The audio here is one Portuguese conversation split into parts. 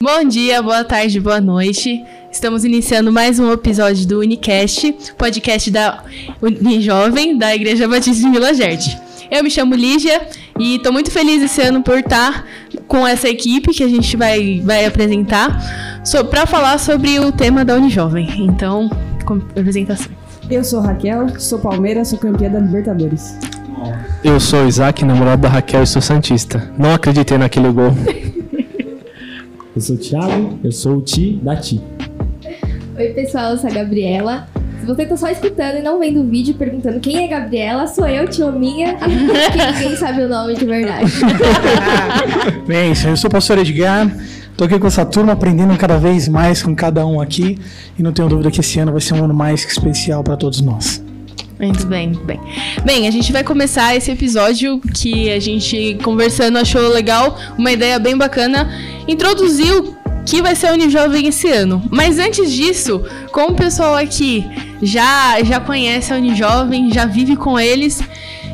Bom dia, boa tarde, boa noite. Estamos iniciando mais um episódio do Unicast, podcast da Unijovem da Igreja Batista de Vila Gerde. Eu me chamo Lígia e estou muito feliz esse ano por estar com essa equipe que a gente vai, vai apresentar so, para falar sobre o tema da Unijovem. Então, com apresentação. Eu sou Raquel, sou Palmeiras, sou campeã da Libertadores. Eu sou Isaac, namorado da Raquel e sou Santista. Não acreditei naquele gol. Eu sou o Thiago, eu sou o Ti da Ti. Oi, pessoal, eu sou a Gabriela. Se você tá só escutando e não vendo o vídeo perguntando quem é Gabriela, sou eu, tio minha, que ninguém sabe o nome de verdade. Bem, eu sou o pastor Edgar, tô aqui com essa turma aprendendo cada vez mais com cada um aqui e não tenho dúvida que esse ano vai ser um ano mais que especial para todos nós. Muito bem, muito bem. Bem, a gente vai começar esse episódio que a gente conversando achou legal, uma ideia bem bacana, introduzir o que vai ser a Unijovem esse ano. Mas antes disso, como o pessoal aqui já já conhece a Unijovem, já vive com eles,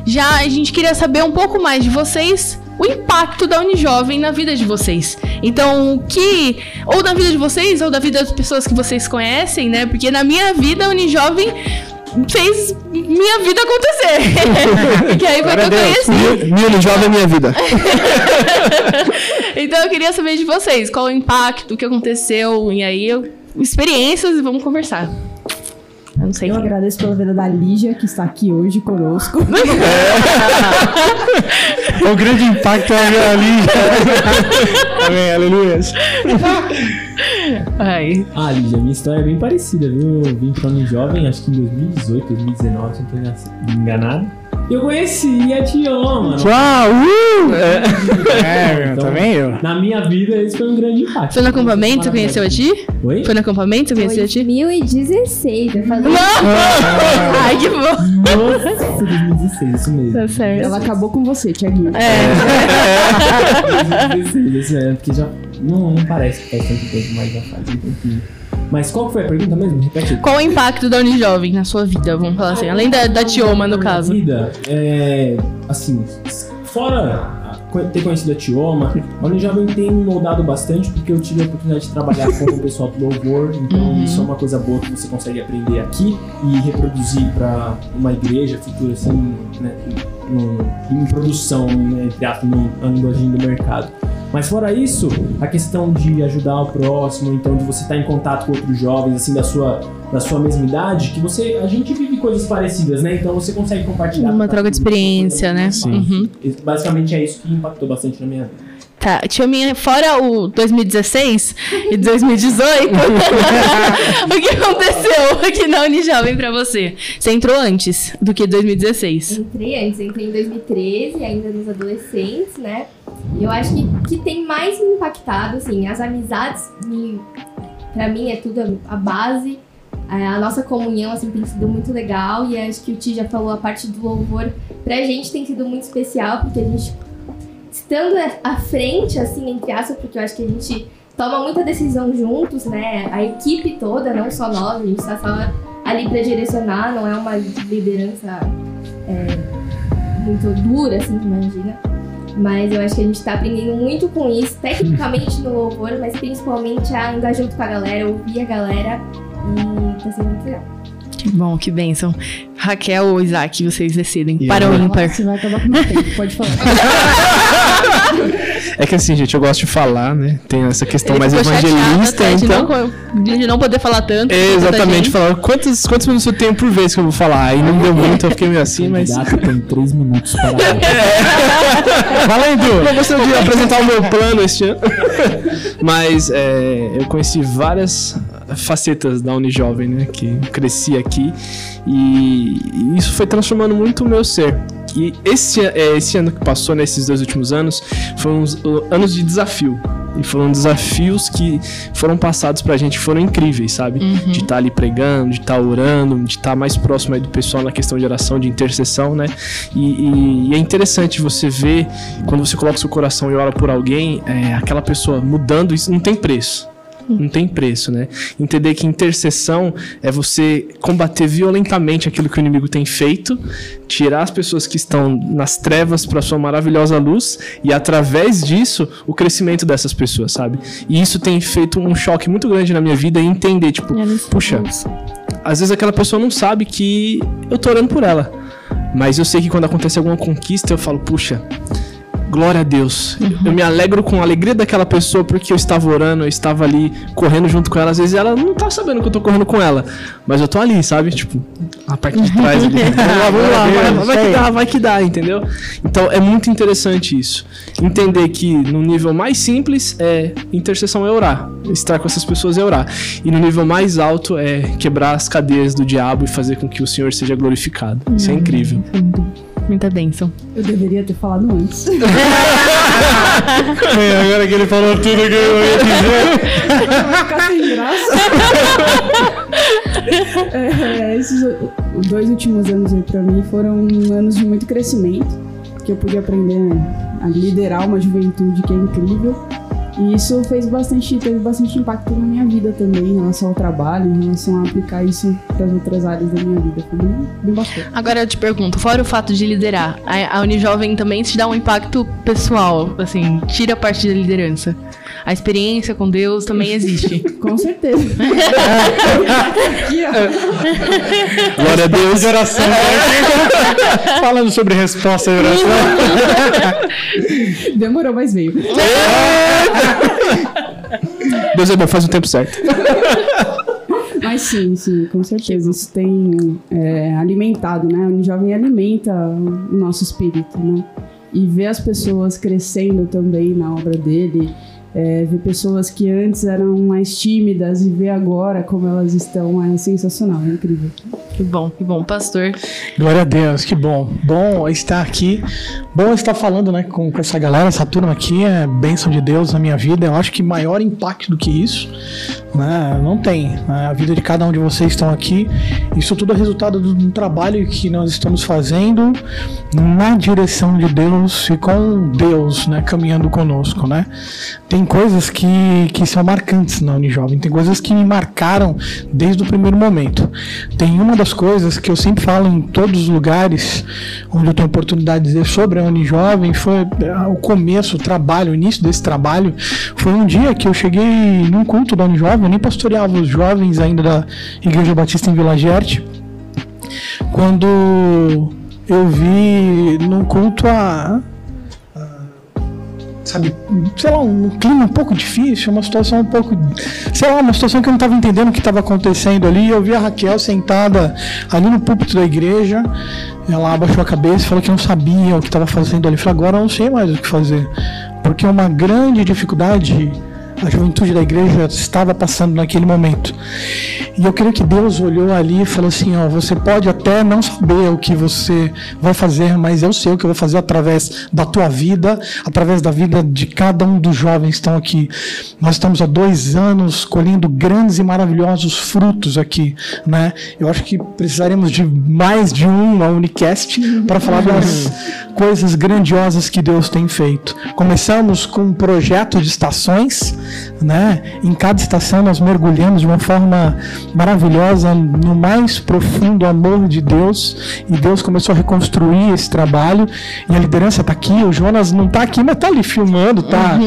já a gente queria saber um pouco mais de vocês, o impacto da Unijovem na vida de vocês. Então, o que ou na vida de vocês ou da vida das pessoas que vocês conhecem, né? Porque na minha vida a Unijovem fez minha vida acontecer. que aí foi que eu conheci. Minha jovem é minha vida. então eu queria saber de vocês, qual o impacto, o que aconteceu, e aí eu, experiências e vamos conversar. Eu não sei. Eu agradeço pela vida da Lígia, que está aqui hoje conosco. o grande impacto é ali. Amém, aleluia. Ai. Ah, Lígia, minha história é bem parecida, viu? Eu vim pra um jovem, acho que em 2018, 2019, se não tô enganado. Eu conheci a Tioma, mano. Tchau! Uh! É, meu, Então, também eu. Na minha vida, esse foi um grande impacto. Foi no acampamento, conheceu a ti? Oi? Foi no acampamento, conheceu a ti? 2016, eu falei. Ai, que bom. Nossa, 2016, isso mesmo. Tá certo. Ela acabou com você, Tiaguinho. É. 2016, isso é, porque já não, não parece que faz tanto tempo, mas já faz um tempinho. Mas qual foi a pergunta mesmo? Repete. Qual o impacto da Unijovem na sua vida, vamos falar assim? Além da, da Tioma, no Na caso. Vida, é, assim, fora ter conhecido a Tioma, a Unijovem tem me moldado bastante porque eu tive a oportunidade de trabalhar com o pessoal do louvor, então Uhum. isso é uma coisa boa que você consegue aprender aqui e reproduzir para uma igreja futura, assim, né, num- em produção, né, aspas, no linguagem do mercado. Mas fora isso, a questão de ajudar o próximo, então de você estar em contato com outros jovens, assim, da sua, da sua mesma idade, que você, a gente vive coisas parecidas, né? Então você consegue compartilhar. Uma troca de experiência, né? Sim. Uhum. Basicamente é isso que impactou bastante na minha vida. Tá, tia minha, fora o 2016 e 2018, o que aconteceu aqui na Unijovem pra você? Você entrou antes do que 2016. Entrei antes, entrei em 2013, ainda nos adolescentes, né? Eu acho que, que tem mais me impactado, assim, as amizades, me, pra mim é tudo a, a base. É, A nossa comunhão, assim, tem sido muito legal e acho que o Ti já falou, a parte do louvor pra gente tem sido muito especial, porque a gente, estando à frente, assim, entre aspas, porque eu acho que a gente toma muita decisão juntos, né? A equipe toda, não só nós, a gente tá só ali pra direcionar, não é uma liderança é, muito dura, assim, imagina. Mas eu acho que a gente tá aprendendo muito com isso, tecnicamente no louvor, mas principalmente a andar junto com a galera, ouvir a galera e tá sendo muito legal. Que bom, que bênção. Raquel ou Isaac, vocês decidem. E para o ímpar. Você vai acabar com o meu tempo, pode falar. É que assim, gente, eu gosto de falar, né? Tem essa questão Ele mais chateado evangelista, de então. não, de não poder falar tanto. É, exatamente, falar quantos, quantos minutos eu tenho por vez que eu vou falar. Aí não deu muito, eu fiquei meio assim, mas. Candidato tem três minutos para. Valendo! Eu gostaria de apresentar o meu plano este ano. Mas é, eu conheci várias facetas da Unijovem, né? Que eu cresci aqui. E isso foi transformando muito o meu ser. E esse, é, esse ano que passou, nesses dois últimos anos, foram uns, uh, anos de desafio. E foram desafios que foram passados pra gente, foram incríveis, sabe? De estar ali pregando, de estar orando, de estar mais próximo aí do pessoal na questão de oração, de intercessão, né? E, e- e é interessante você ver, quando você coloca seu coração e ora por alguém, é, aquela pessoa mudando, isso não tem preço. Não tem preço, né? Entender que intercessão é você combater violentamente aquilo que o inimigo tem feito, tirar as pessoas que estão nas trevas para sua maravilhosa luz e através disso o crescimento dessas pessoas, sabe? E isso tem feito um choque muito grande na minha vida e entender, tipo, puxa, às vezes aquela pessoa não sabe que eu tô orando por ela. Mas eu sei que quando acontece alguma conquista, eu falo, puxa, glória a Deus. Uhum. Eu me alegro com a alegria daquela pessoa porque eu estava orando, eu estava ali correndo junto com ela. Às vezes ela não tá sabendo que eu tô correndo com ela, mas eu tô ali, sabe? Tipo, a parte de trás ali. vamos lá, vamos lá, vai, vai que dá, vai que dá, entendeu? Então é muito interessante isso. Entender que no nível mais simples é intercessão é orar. Estar com essas pessoas é orar. E no nível mais alto é quebrar as cadeias do diabo e fazer com que o Senhor seja glorificado. Isso é incrível. Muita bênção. Eu deveria ter falado antes. É, agora que ele falou tudo que eu ia dizer. Vai ficar sem graça. É, esses dois últimos anos aí pra mim foram anos de muito crescimento. Que eu pude aprender a liderar uma juventude que é incrível. E isso fez bastante, teve bastante impacto na minha vida também, em relação ao trabalho, em relação a aplicar isso para as outras áreas da minha vida. Foi bem, bem bacana. Agora eu te pergunto, fora o fato de liderar, a, a Unijovem também te dá um impacto pessoal, assim, tira a parte da liderança. A experiência com Deus também existe. Com certeza. Aqui, ó. Glória a Deus. De oração. Falando sobre resposta de oração. Demorou, mas veio. Deus é bom, faz o tempo certo. Mas sim, sim, com certeza. Isso tem é, alimentado, né? O jovem alimenta o nosso espírito, né? E ver as pessoas crescendo também na obra dele, é, ver pessoas que antes eram mais tímidas e ver agora como elas estão é sensacional, é incrível. Que bom, que bom. Pastor, Glória a Deus, que bom. Bom estar aqui. Bom estar falando né, com, com essa galera, essa turma aqui. É bênção de Deus na minha vida. Eu acho que maior impacto do que isso né, não tem. né? A vida de cada um de vocês estão aqui. Isso tudo é resultado do, do trabalho que nós estamos fazendo na direção de Deus e com Deus né, caminhando conosco. Né? Tem coisas que, que são marcantes na Unijovem. Tem coisas que me marcaram desde o primeiro momento. Tem uma das coisas que eu sempre falo em todos os lugares onde eu tenho oportunidade de dizer sobre a Unijovem foi eh, o começo, o trabalho, o início desse trabalho. Foi um dia que eu cheguei num culto da Unijovem, eu nem pastoreava os jovens ainda da Igreja Batista em Vila Gerte, quando eu vi num culto a sabe, sei lá, um clima um pouco difícil, uma situação um pouco, sei lá, uma situação que eu não estava entendendo o que estava acontecendo ali. Eu vi a Raquel sentada ali no púlpito da igreja, ela abaixou a cabeça e falou que não sabia o que estava fazendo ali. Eu falei, agora eu não sei mais o que fazer, porque uma grande dificuldade a juventude da igreja estava passando naquele momento. E eu creio que Deus olhou ali e falou assim: ó, você pode até não saber o que você vai fazer, mas eu sei o que eu vou fazer através da tua vida, através da vida de cada um dos jovens que estão aqui. Nós estamos há dois anos colhendo grandes e maravilhosos frutos aqui, né? Eu acho que precisaremos de mais de uma Unicast para falar das coisas grandiosas que Deus tem feito. Começamos com um projeto de estações, né? Em cada estação nós mergulhamos de uma forma maravilhosa no mais profundo amor de Deus e Deus começou a reconstruir esse trabalho e a liderança está aqui. O Jonas não está aqui, mas está ali filmando, tá?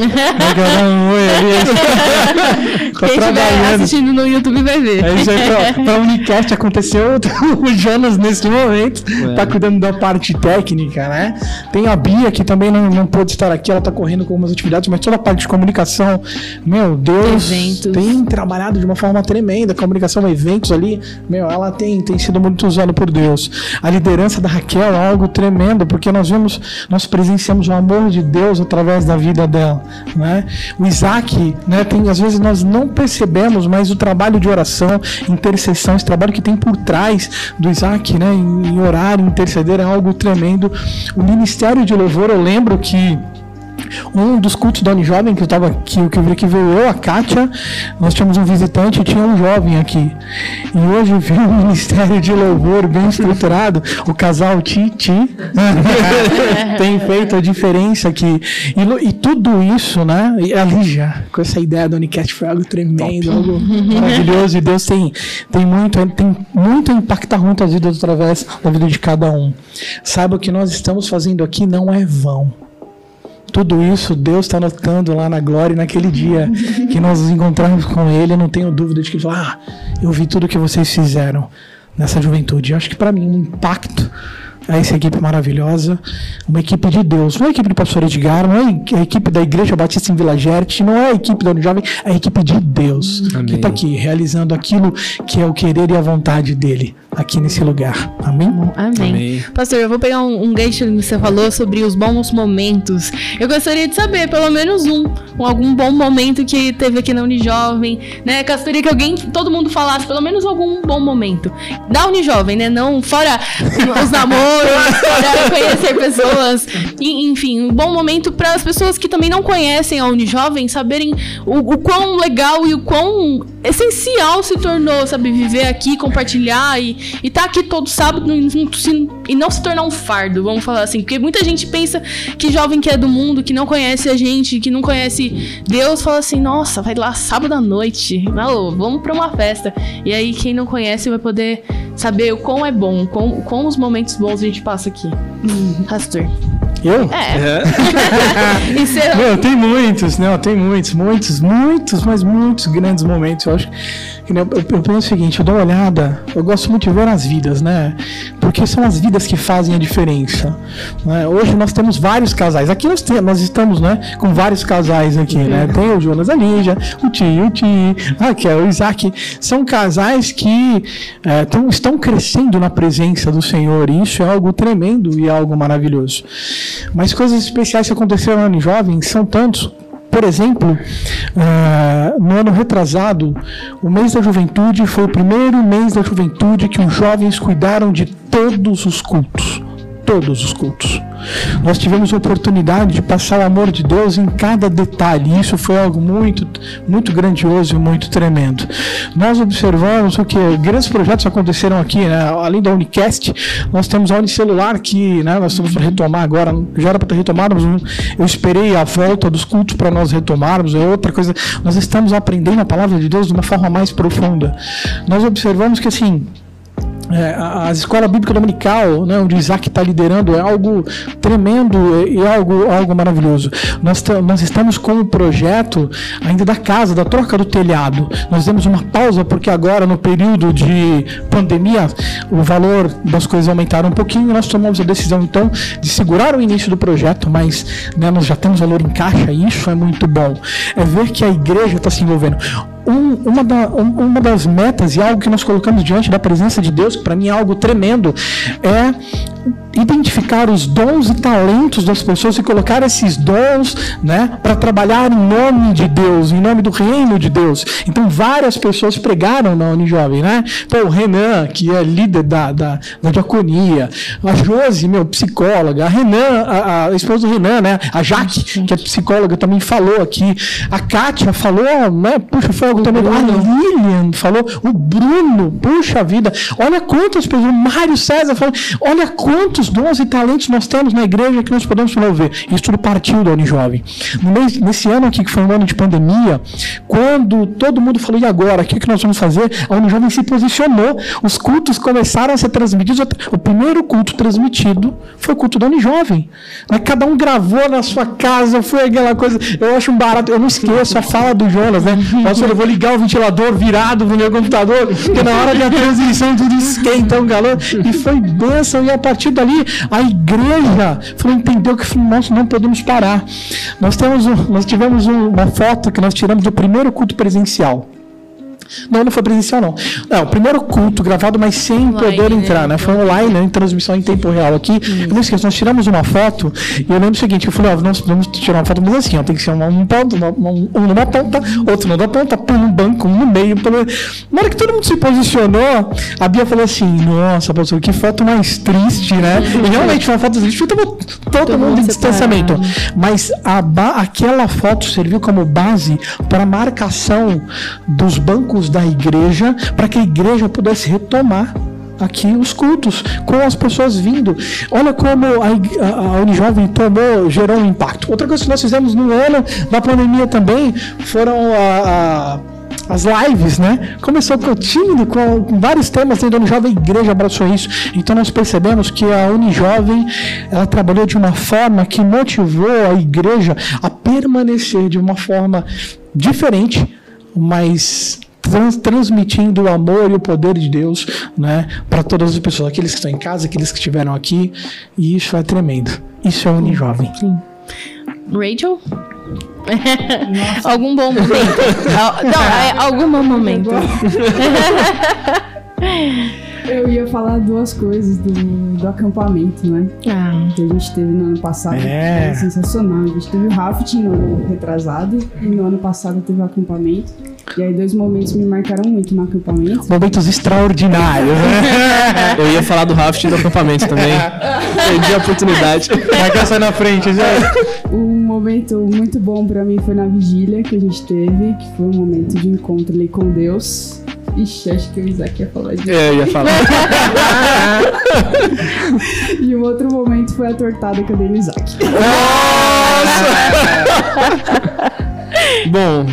Dando um oi ali. tá quem estiver trabalhando. assistindo no YouTube vai ver. É isso aí, pra, pra Unicast aconteceu o Jonas nesse momento, tá cuidando da parte técnica, né? Tem a Bia que também não, não pôde estar aqui, ela tá correndo com algumas atividades, mas toda a parte de comunicação, meu Deus, Eventos. tem trabalhado de uma forma tremenda, comunicação, eventos ali, meu, ela tem, tem sido muito usada por Deus. A liderança da Raquel é algo tremendo, porque nós vemos, nós presenciamos o amor de Deus através da vida dela, né? O Isaac, né, tem, às vezes nós não percebemos, mas o trabalho de oração, intercessão, esse trabalho que tem por trás do Isaac, né, em, orar, interceder, é algo tremendo. O ministério de louvor, eu lembro que Um dos cultos da Unijovem, que eu tava aqui, que, que veio eu, a Kátia, nós tínhamos um visitante e tinha um jovem aqui. E hoje veio um ministério de louvor bem estruturado, o casal Titi tem feito a diferença aqui. E, e tudo isso, né? E a Lígia, com essa ideia do Unicast foi algo tremendo, algo maravilhoso. E Deus tem, tem, muito, tem muito a impactar muitas vidas através da vida de cada um. Saiba que nós estamos fazendo aqui não é vão. Tudo isso Deus está notando lá na glória e naquele dia que nós nos encontrarmos com Ele. Eu não tenho dúvida de que Ele fala, ah, eu vi tudo que vocês fizeram nessa juventude. Eu acho que para mim um impacto a essa equipe maravilhosa, uma equipe de Deus, não é a equipe do pastor Edgar, não é a equipe da Igreja Batista em Vila Gerte, não é a equipe da Unijovem, é a equipe de Deus que Amém. está aqui realizando aquilo que é o querer e a vontade dele aqui nesse lugar. Amém? Amém. Amém. Pastor, eu vou pegar um, um gancho que você falou sobre os bons momentos. Eu gostaria de saber, pelo menos um, um- algum bom momento que teve aqui na Unijovem, né? Gostaria que alguém, todo mundo falasse pelo menos algum bom momento. Da Unijovem, né? Não fora os namoros, fora conhecer pessoas. E, enfim, um bom momento para as pessoas que também não conhecem a Unijovem saberem o, o quão legal e o quão essencial se tornou, sabe? Viver aqui, compartilhar e e tá aqui todo sábado e não se- tornar um fardo, vamos falar assim. Porque muita gente pensa que jovem que é do mundo, que não conhece a gente, que não conhece Deus, fala assim: nossa, vai lá sábado à noite, alô, vamos pra uma festa. E aí quem não conhece vai poder saber o quão é bom, o quão, o quão os momentos bons a gente passa aqui. Pastor. Eu? É. É. Isso é Meu, tem muitos, não, tem muitos, muitos, muitos, mas muitos grandes momentos. Eu acho eu, eu penso o seguinte, eu dou uma olhada, eu gosto muito de ver as vidas, né? Porque são as vidas que fazem a diferença. né? Hoje nós temos vários casais. Aqui nós, temos, nós estamos, né, com vários casais aqui, né? Tem o Jonas Alígia, o Tio, o Ti, a Raquel, o Isaac. São casais que eh, tão- estão crescendo na presença do Senhor. E isso é algo tremendo e algo maravilhoso. Mas coisas especiais que aconteceram no ano jovem são tantos. Por exemplo, ah, no ano retrasado, o mês da juventude foi o primeiro mês da juventude que os jovens cuidaram de todos os cultos. Todos os cultos. Nós tivemos a oportunidade de passar o amor de Deus em cada detalhe. E isso foi algo muito, muito grandioso e muito tremendo. Nós observamos o que grandes projetos aconteceram aqui, né? além da Unicast, nós temos a Unicelular que né, nós estamos para retomar agora. Já era para eu- eu esperei a volta dos cultos para nós retomarmos. É outra coisa. Nós estamos aprendendo a palavra de Deus de uma forma mais profunda. Nós observamos que assim. É, a, a escola bíblica dominical, né, onde Isaac está liderando, é algo tremendo e é algo, algo maravilhoso. Nós, nós estamos com o projeto ainda da casa, da troca do telhado. Nós demos uma pausa porque agora, no período de pandemia, o valor das coisas aumentaram um pouquinho e nós tomamos a decisão, então, de segurar o início do projeto, mas né, nós já temos valor em caixa e isso é muito bom. É ver que a igreja está se envolvendo um- uma, da- um- uma das metas e algo que nós colocamos diante da presença de Deus, que para mim é algo tremendo, é identificar os dons e talentos das pessoas e colocar esses dons, né, para trabalhar em nome de Deus, em nome do reino de Deus. Então várias pessoas pregaram na Unijovem, né? Pô, o Renan, que é líder da, da, da diaconia, a Josi, meu, psicóloga, a Renan, a, a esposa do Renan, né? A Jaque, que é psicóloga, também falou aqui. A Kátia falou, né? Puxa, foi algo também. A Lilian falou, o Bruno, puxa vida, olha quantas pessoas, o Mário César falou, olha quantos dons e talentos nós temos na igreja que nós podemos promover. Isso tudo partiu da Unijovem. Mês, nesse ano aqui, que foi um ano de pandemia, quando todo mundo falou, e agora? O que, que nós vamos fazer? A Unijovem se posicionou, os cultos começaram a ser transmitidos. O primeiro culto transmitido foi o culto da Unijovem. Cada um gravou na sua casa, foi aquela coisa. Eu acho um barato, eu não esqueço a fala do Jonas, né? Pastor, eu vou ligar o ventilador virado no meu computador, porque na hora da transmissão tudo esquenta um calor. E foi bênção, e a partir dali a igreja falou, entendeu que nós não podemos parar. Nós, temos nós tivemos um- uma foto que nós tiramos do primeiro culto presencial. Não, não foi presencial, não. Não, o primeiro culto gravado, mas sem Online, poder né? entrar, né? Foi online, né? Em transmissão em tempo real aqui. Eu não esqueço, nós tiramos uma foto e eu lembro o seguinte, eu falei, ó, nós vamos tirar uma foto, mas assim, ó, tem que ser um, ponto, um, um numa ponta, outro na ponta, pum, um banco, um no meio. Pelo... Na hora que todo mundo se posicionou, a Bia falou assim, nossa, pastor, que foto mais triste, né? E realmente foi uma foto triste, porque tava todo, mundo em distanciamento. Mas a ba- aquela foto serviu como base para a marcação dos bancos da igreja, para que a igreja pudesse retomar aqui os cultos, com as pessoas vindo. Olha como a, a, a Unijovem tomou, gerou um impacto. Outra coisa que nós fizemos no ano da pandemia também foram a- a as lives, né? Começou com tímido, com, com vários temas dentro da Unijovem, a igreja abraçou isso. Então nós percebemos que a Unijovem, ela trabalhou de uma forma que motivou a igreja a permanecer de uma forma diferente, mas transmitindo o amor e o poder de Deus, né, para todas as pessoas, aqueles que estão em casa, aqueles que estiveram aqui, e isso é tremendo. Isso é Unijovem. Rachel? Algum bom momento. Não, é algum bom momento. Eu ia falar duas coisas do, do acampamento, né? Ah, Que a gente teve no ano passado. É. que Foi sensacional. A gente teve o rafting no ano retrasado e no ano passado teve o acampamento. E aí dois momentos me marcaram muito no acampamento. Momentos extraordinários, né? Eu ia falar do rafting do acampamento também. Perdi a oportunidade. Vai que sai na frente, já. Um momento muito bom pra mim foi na vigília que a gente teve, que foi um momento de encontro ali com Deus. Ixi, acho que o Isaac ia falar disso. É, eu ia falar. E o outro momento foi a tortada que eu dei no Isaac. Bom,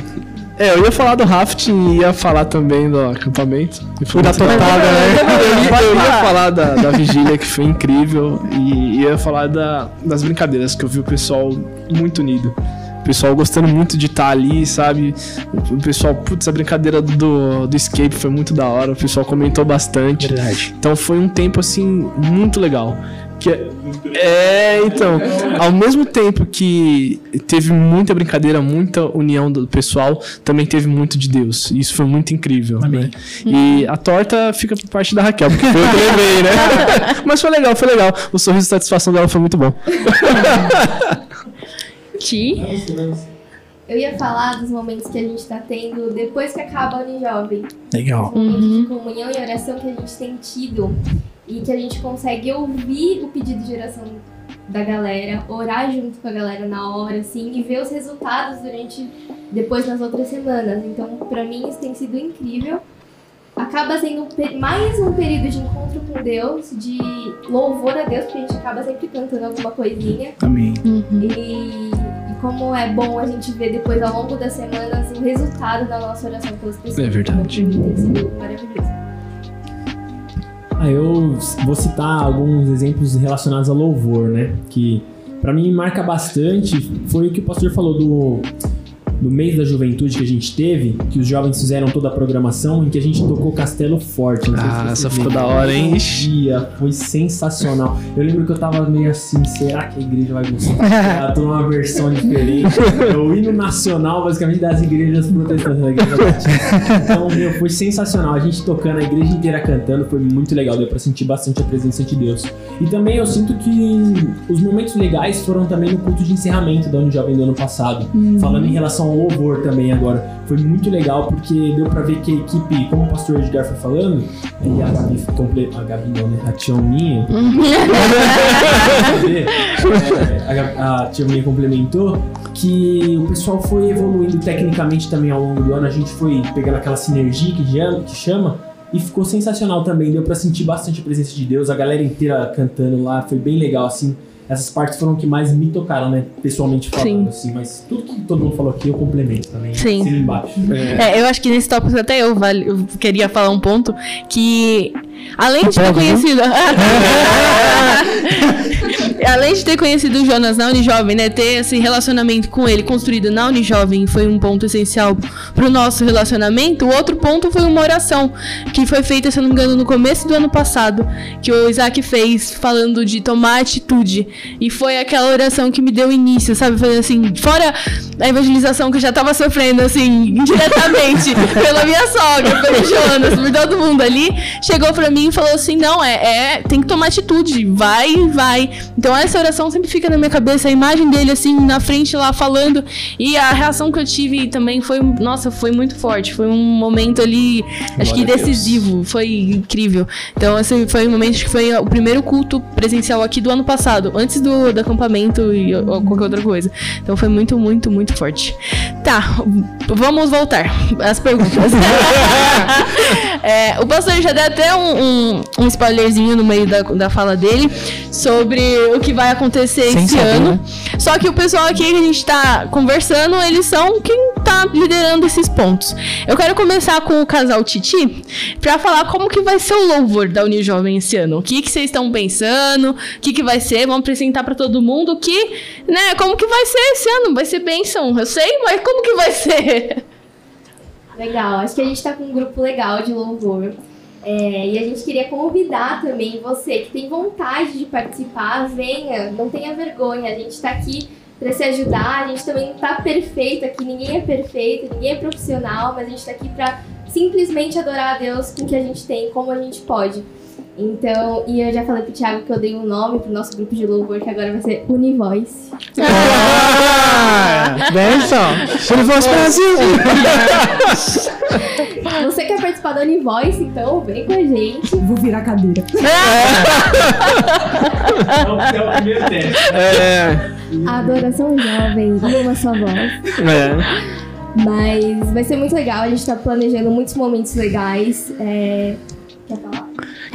é, eu ia falar do rafting e ia falar também do acampamento. E Fui da tortada, né? Eu ia, eu ia falar da, da vigília, que foi incrível, e ia falar da- das brincadeiras, que eu vi o pessoal muito unido. O pessoal gostando muito de estar ali, sabe? O pessoal, putz, a brincadeira do, do escape foi muito da hora, o pessoal comentou bastante. Verdade. Então foi um tempo assim muito legal. Que é- é, então, ao mesmo tempo que teve muita brincadeira, muita união do pessoal, também teve muito de Deus. E isso foi muito incrível. Né? E a torta fica por parte da Raquel, porque foi eu que levei, né? Mas foi legal, foi legal. O sorriso de satisfação dela foi muito bom. Ti? Eu ia falar dos momentos que a gente tá tendo depois que acaba a Unijovem. Legal. Momentos de comunhão e oração que a gente tem tido e que a gente consegue ouvir o pedido de oração da galera, orar junto com a galera na hora, assim, e ver os resultados durante depois nas outras semanas. Então, pra mim isso tem sido incrível. Acaba sendo mais um período de encontro com Deus, de louvor a Deus, porque a gente acaba sempre cantando alguma coisinha. Amém. E, e como é bom a gente ver depois ao longo das semanas o resultado da nossa oração pelas pessoas. É verdade. Maravilhoso. Ah, eu vou citar alguns exemplos relacionados a louvor, né? Que pra mim marca bastante. Foi o que o pastor falou do, do mês da juventude que a gente teve, que os jovens fizeram toda a programação, em que a gente tocou Castelo Forte. Ah, essa ficou da hora, hein? Um dia foi sensacional. Eu lembro que eu tava meio assim, será que a igreja vai gostar? Eu tô numa versão diferente. É o hino nacional, basicamente, das igrejas protestantes da igreja. Então, meu, foi sensacional. A gente tocando, a igreja inteira cantando, foi muito legal. Deu pra sentir bastante a presença de Deus. E também eu sinto que os momentos legais foram também no culto de encerramento da Unijovem do ano passado. Falando em relação ao louvor também agora. Foi muito legal porque deu pra ver que a equipe, como o pastor Edgar foi falando, e a Gabi, a Gabi não, né? A tia minha. É, a, a complementou que o pessoal foi evoluindo tecnicamente também ao longo do ano. A gente foi pegando aquela sinergia que chama, que chama e ficou sensacional também. Deu pra sentir bastante a presença de Deus, a galera inteira cantando lá, foi bem legal assim. Essas partes foram que mais me tocaram, né? Pessoalmente falando, assim. Mas tudo que todo mundo falou aqui eu complemento também. Sim. assino embaixo. É, eu acho que nesse tópico até eu, vale, eu queria falar um ponto que, além de ter conhecido. além de ter conhecido o Jonas na Unijovem, né? Ter esse relacionamento com ele construído na Unijovem foi um ponto essencial pro nosso relacionamento. O outro ponto foi uma oração que foi feita, se eu não me engano, no começo do ano passado, que o Isaac fez, falando de tomar atitude. E foi aquela oração que me deu início, sabe? Foi assim, fora a evangelização que eu já tava sofrendo, assim, indiretamente, pela minha sogra, pelo Jonas, por todo mundo ali, chegou pra mim e falou assim: não, é, é tem que tomar atitude, vai, vai. Então essa oração sempre fica na minha cabeça, a imagem dele assim na frente lá falando e a reação que eu tive também foi, nossa, foi muito forte, foi um momento ali, acho que Glória a Deus. decisivo, foi incrível. Então esse foi um momento que foi o primeiro culto presencial aqui do ano passado, antes do, do acampamento e ou qualquer outra coisa. Então foi muito, muito, muito forte. Tá, vamos voltar às perguntas. É, o pastor já deu até um, um, um spoilerzinho no meio da, da fala dele sobre o que vai acontecer Sem esse saber, ano. né? Só que o pessoal aqui que a gente tá conversando, eles são quem tá liderando esses pontos. Eu quero começar com o casal Titi pra falar como que vai ser o louvor da Unijovem esse ano. O que que vocês estão pensando? O que que vai ser? Vamos apresentar pra todo mundo que, né, como que vai ser esse ano? Vai ser bênção, eu sei, mas como que vai ser? Legal, acho que a gente tá com um grupo legal de louvor. É, e a gente queria convidar também você que tem vontade de participar, venha, não tenha vergonha. A gente tá aqui para se ajudar, a gente também não tá perfeito aqui, ninguém é perfeito, ninguém é profissional, mas a gente tá aqui para simplesmente adorar a Deus com o que a gente tem, como a gente pode. Então, e eu já falei pro Thiago que eu dei um nome pro nosso grupo de louvor, que agora vai ser Univoice. Ah, benção. Se ele fosse Brasil. Você quer participar da Univoice, então vem com a gente. Vou virar cadeira. É é o primeiro teste. É, adoração jovem, uma só voz. é. Mas vai ser muito legal, a gente tá planejando muitos momentos legais. É...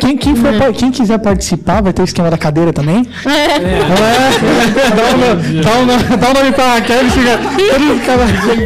Quem, quem, for, pa- quem quiser participar, vai ter o esquema da cadeira também. É. Nome, dá, o nome, dá o nome pra Raquel, eles ficam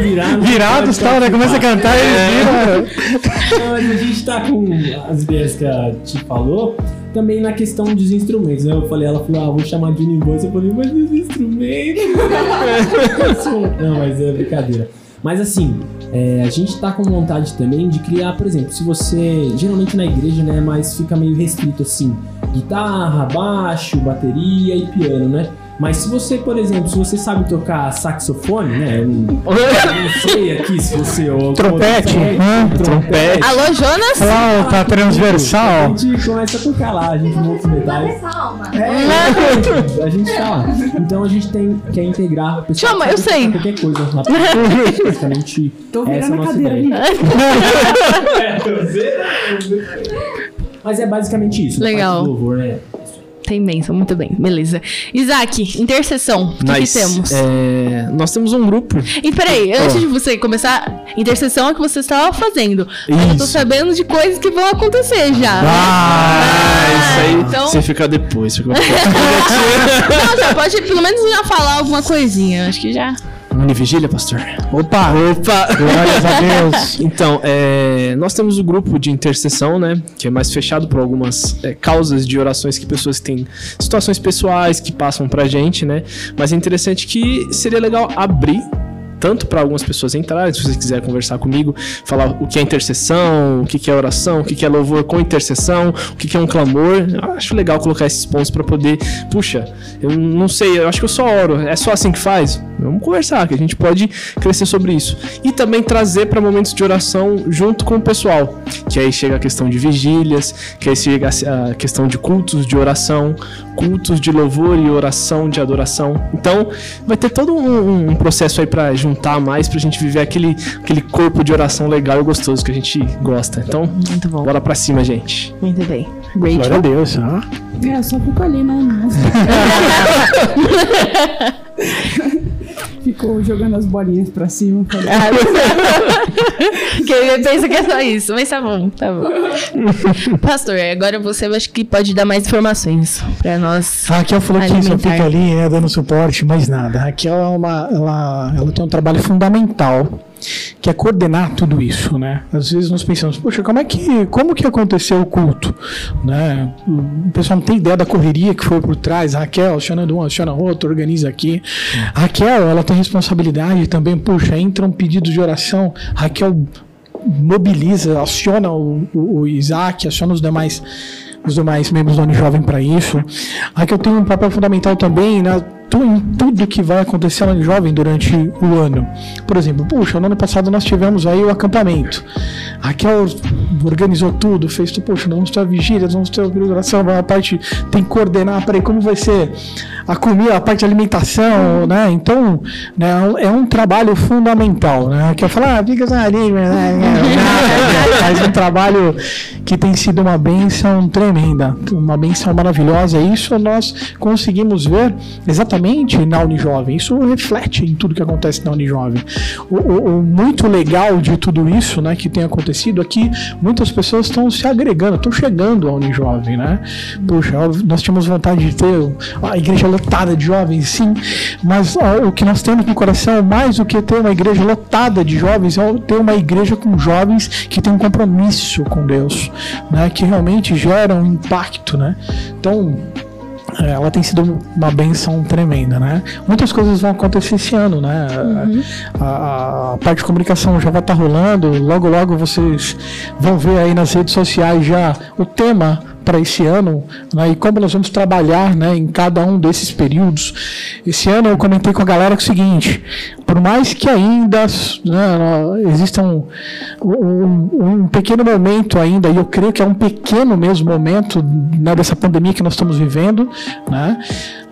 Virado, virados, tal, né? Começa a cantar e eles viram. Mas a gente tá com as ideias que a Ti falou, também na questão dos instrumentos, né? Eu falei, ela falou, ah, vou chamar de Univoice. Eu falei, mas os instrumentos? Não, mas é brincadeira. Mas assim, é, a gente tá com vontade também de criar, por exemplo, se você. Geralmente na igreja, né? Mas fica meio restrito assim: guitarra, baixo, bateria e piano, né? Mas se você, por exemplo, se você sabe tocar saxofone, né? Eu não, eu não sei aqui se você. Ou Trompete, ou- né? trompete. Alô, Jonas? Lá, tá A transversal. gente começa a tocar lá, a gente monta os metais. Calma. É, a gente tá lá. Então a gente tem, quer integrar a pessoa. Chama, que eu sei. Qualquer coisa lá. Basicamente, Tô essa é a virando a nossa cadeira ideia. ali. Mas é basicamente isso. Legal. parte do Louvor, né? Tem bênção, muito bem, beleza. Isaac, intercessão, o que, que Nice. temos? É, nós temos um grupo. E peraí, antes de você começar, intercessão é o que você estava fazendo. Eu tô Isso. sabendo de coisas que vão acontecer já. Ah, isso aí. então- Você fica depois. Fica... Não, já pode pelo menos já falar alguma coisinha. Acho que já. Mini vigília, pastor? Opa, Opa! glórias a Deus. Então, é, nós temos o grupo de intercessão, né? Que é mais fechado por algumas é, causas de orações que pessoas têm situações pessoais que passam pra gente, né? Mas é interessante que seria legal abrir tanto para algumas pessoas entrarem, se você quiser conversar comigo, falar o que é intercessão, o que é oração, o que é louvor com intercessão, o que que é um clamor. Eu acho legal colocar esses pontos para poder, puxa, eu não sei, eu acho que eu só oro, é só assim que faz? Vamos conversar, que a gente pode crescer sobre isso. E também trazer para momentos de oração junto com o pessoal, que aí chega a questão de vigílias, que aí chega a questão de cultos de oração, cultos de louvor e oração de adoração. Então, vai ter todo um, um processo aí para juntar mais, pra gente viver aquele, aquele corpo de oração legal e gostoso que a gente gosta. Então, Muito bom. bora pra cima, gente. Muito bem. Glória a Rachel. Deus. Ah. É, só fico ali, né? Ficou jogando as bolinhas pra cima. falei, que ele pensa que é só isso, mas tá bom, tá bom. Pastor, agora você eu acho que pode dar mais informações pra nós. A Raquel falou que só Alimentar. fica ali, né, dando suporte, mas nada. A Raquel é uma, ela, ela tem um trabalho fundamental que é coordenar tudo isso, né? Às vezes nós pensamos, poxa, como é que, como que aconteceu o culto, né? O pessoal não tem ideia da correria que foi por trás. A Raquel, aciona um, aciona outro, organiza aqui. A Raquel, ela tem responsabilidade também, puxa, entra um pedido de oração, a Raquel mobiliza, aciona o, o, o Isaac, aciona os demais os demais membros do Ano Jovem para isso. Aqui eu tenho um papel fundamental também né, em tudo que vai acontecer no Ano Jovem durante o ano. Por exemplo, puxa, no ano passado nós tivemos aí o acampamento. A Raquel organizou tudo, fez tudo, poxa, nós vamos ter a vigília, nós vamos ter a oração, a parte tem que coordenar, peraí, como vai ser a comida, a parte de alimentação, né? Então, né, é um trabalho fundamental, né? Que falo, ah, fica ali, né? faz um trabalho que tem sido uma benção tremenda, uma benção maravilhosa. Isso nós conseguimos ver exatamente na Unijovem. Isso reflete em tudo que acontece na Unijovem. O, o- o muito legal de tudo isso, né, que tem acontecido aqui, muitas pessoas estão se agregando, estão chegando à Unijovem, né? Puxa, ó, nós tínhamos vontade de ter a igreja lotada de jovens, sim, mas ó, o que nós temos no coração, mais do que ter uma igreja lotada de jovens, é ter uma igreja com jovens que tem um compromisso com Deus, né? Que realmente gera um impacto, né? Então, é, ela tem sido uma benção tremenda, né? Muitas coisas vão acontecer esse ano, né? A, a- a parte de comunicação já vai estar rolando, logo logo vocês vão ver aí nas redes sociais já o tema para esse ano né, e como nós vamos trabalhar né, em cada um desses períodos. Esse ano eu comentei com a galera é o seguinte: por mais que ainda né, exista um, um, um pequeno momento ainda, e eu creio que é um pequeno mesmo momento né, dessa pandemia que nós estamos vivendo, né,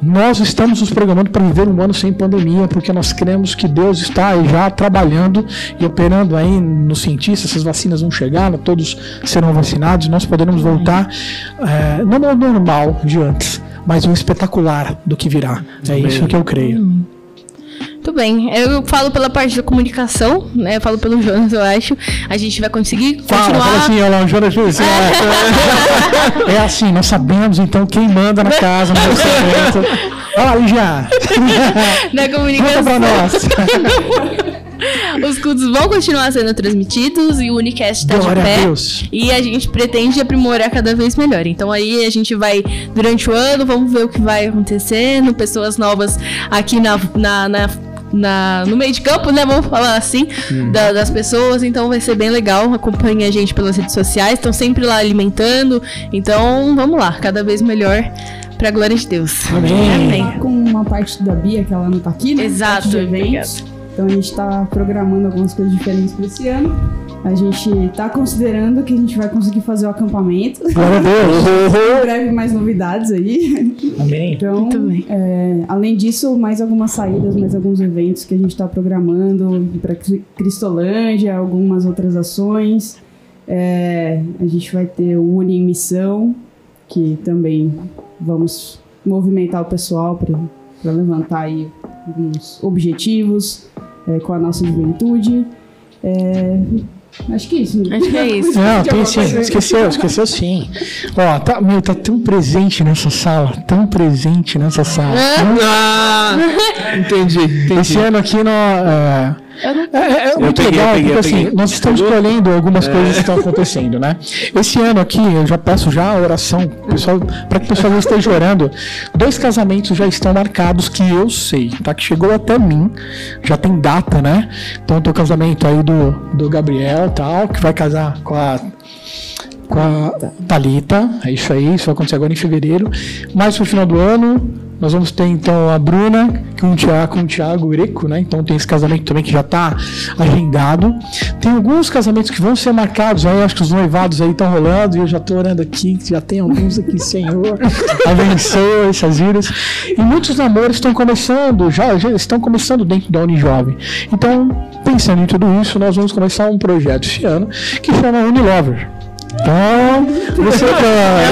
nós estamos nos programando para viver um ano sem pandemia, porque nós cremos que Deus está já trabalhando e operando aí nos cientistas, essas vacinas vão chegar, né, todos serão vacinados, nós poderemos voltar, eh, não ao normal de antes, mas um espetacular do que virá. É isso que eu creio. Muito bem. Eu falo pela parte da comunicação, né? Eu falo pelo Jonas, eu acho. A gente vai conseguir Fala, continuar. fala assim, olha lá, o Jonas fez assim, ó. É assim, nós sabemos então quem manda na casa, no. Olha lá, já. na Conta comunicação. pra nós. Os cultos vão continuar sendo transmitidos e o Unicast está de a pé. Deus. E a gente pretende aprimorar cada vez melhor. Então aí a gente vai, durante o ano, vamos ver o que vai acontecendo, pessoas novas aqui na, na, na- na- no meio de campo, né? Vamos falar assim, da- das pessoas. Então vai ser bem legal. Acompanhe a gente pelas redes sociais, estão sempre lá alimentando. Então vamos lá, cada vez melhor. Pra glória de Deus. Amém. Tá com uma parte da Bia, que ela não tá aqui, né? Exato, Parte de eventos. Então a gente tá programando algumas coisas diferentes para esse ano. A gente tá considerando que a gente vai conseguir fazer o acampamento. Glória a Deus. Em breve mais novidades aí. Amém. Então, Muito bem. é, além disso, mais algumas saídas, mais alguns eventos que a gente está programando para Cristolândia, algumas outras ações. É, a gente vai ter o Uni em Missão, que também vamos movimentar o pessoal para levantar aí alguns objetivos é, com a nossa juventude. É, acho que é isso. Acho que é isso. Não, tem sim. Esqueceu, esqueceu sim. Ó, tá, meu, tá tão presente nessa sala, tão presente nessa sala. Ah, entendi, entendi. Esse ano aqui nós, é, é, é, é muito peguei, legal, peguei, porque assim, nós estamos colhendo algumas coisas que estão acontecendo, né? Esse ano aqui, eu já peço já a oração, pessoal, para que o pessoal não esteja orando. Dois casamentos já estão marcados que eu sei, tá? Que chegou até mim, já tem data, né? Então o casamento aí do, do Gabriel e tal, que vai casar com a com a Thalita, é isso aí, isso vai acontecer agora em fevereiro. Mais pro final do ano, nós vamos ter então a Bruna com o Thiago, com o Thiago Greco, né? Então tem esse casamento também que já tá agendado. Tem alguns casamentos que vão ser marcados, aí acho que os noivados aí estão rolando, e eu já tô orando aqui, já tem alguns aqui, Senhor. Abençoa essas vidas. E muitos namoros estão começando, já, já estão começando dentro da Unijovem. Então, pensando em tudo isso, nós vamos começar um projeto esse ano que chama Unilover. Então, você tá.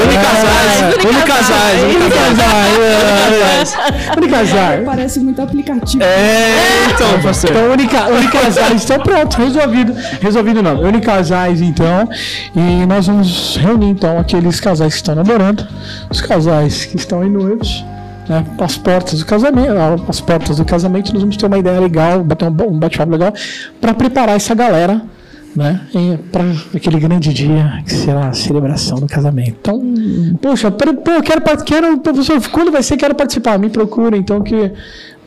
Unicasais, unicasais, unicasais. Unicasais. Parece muito aplicativo. É, então, parceiro. Então, unica, Unicasais, então pronto, resolvido. Resolvido não, Unicasais então. E nós vamos reunir então aqueles casais que estão namorando, os casais que estão em noivos, né, às portas do casamento, às portas do casamento, nós vamos ter uma ideia legal, bater um, um bate-papo legal, para preparar essa galera né, para aquele grande dia que será a celebração do casamento. Então, poxa, pô, eu quero, quero, professor, quando vai ser? Quero participar. Me procura, então, que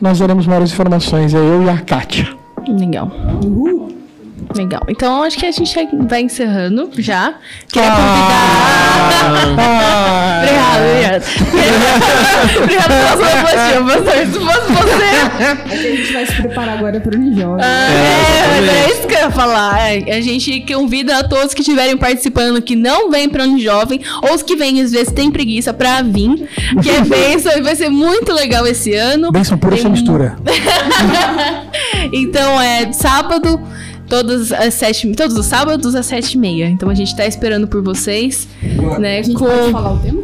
nós daremos maiores informações. É eu e a Kátia. Legal. Legal. Então acho que a gente vai encerrando já. Queria Ah. convidar. Obrigada, obrigada. Obrigada pela sua elogia, pastor. Se fosse você. É que a gente vai se preparar agora para o Unijovem. É, mas é isso que eu ia falar. É, A gente convida a todos que estiverem participando que não vêm para um jovem, ou os que vêm às vezes têm preguiça pra vir, que é bênção e vai ser muito legal esse ano. Benção pura Tem um- mistura. Então é sábado, todos às sete, todos os sábados às sete e meia. Então a gente tá esperando por vocês, né? A gente com... pode falar o tema?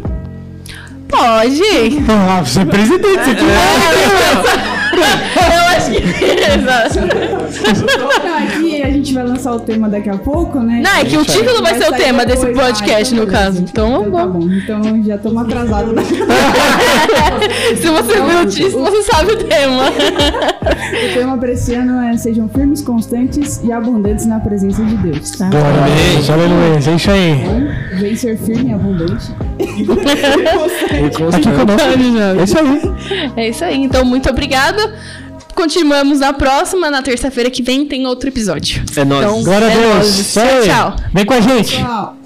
Pode. Ah, você é presidente, você Eu acho que. Exato. Lançar o tema daqui a pouco, né? Não, é que o título vai ser o tema desse depois. podcast, Ah, no beleza. caso. Então, Então tá bom. Então já estamos atrasados. se você viu o título, você sabe o tema. o tema para esse ano é Sejam firmes, constantes e abundantes na presença de Deus, tá? Deus, aleluia. É isso aí. Vem ser firme e abundante. Aqui conosco. É isso aí. É isso aí. Então, muito obrigada. Continuamos na próxima, na terça-feira que vem tem outro episódio. É nóis. Então, Glória a é Deus. nóis. Tchau, tchau. Vem com a gente. Tchau.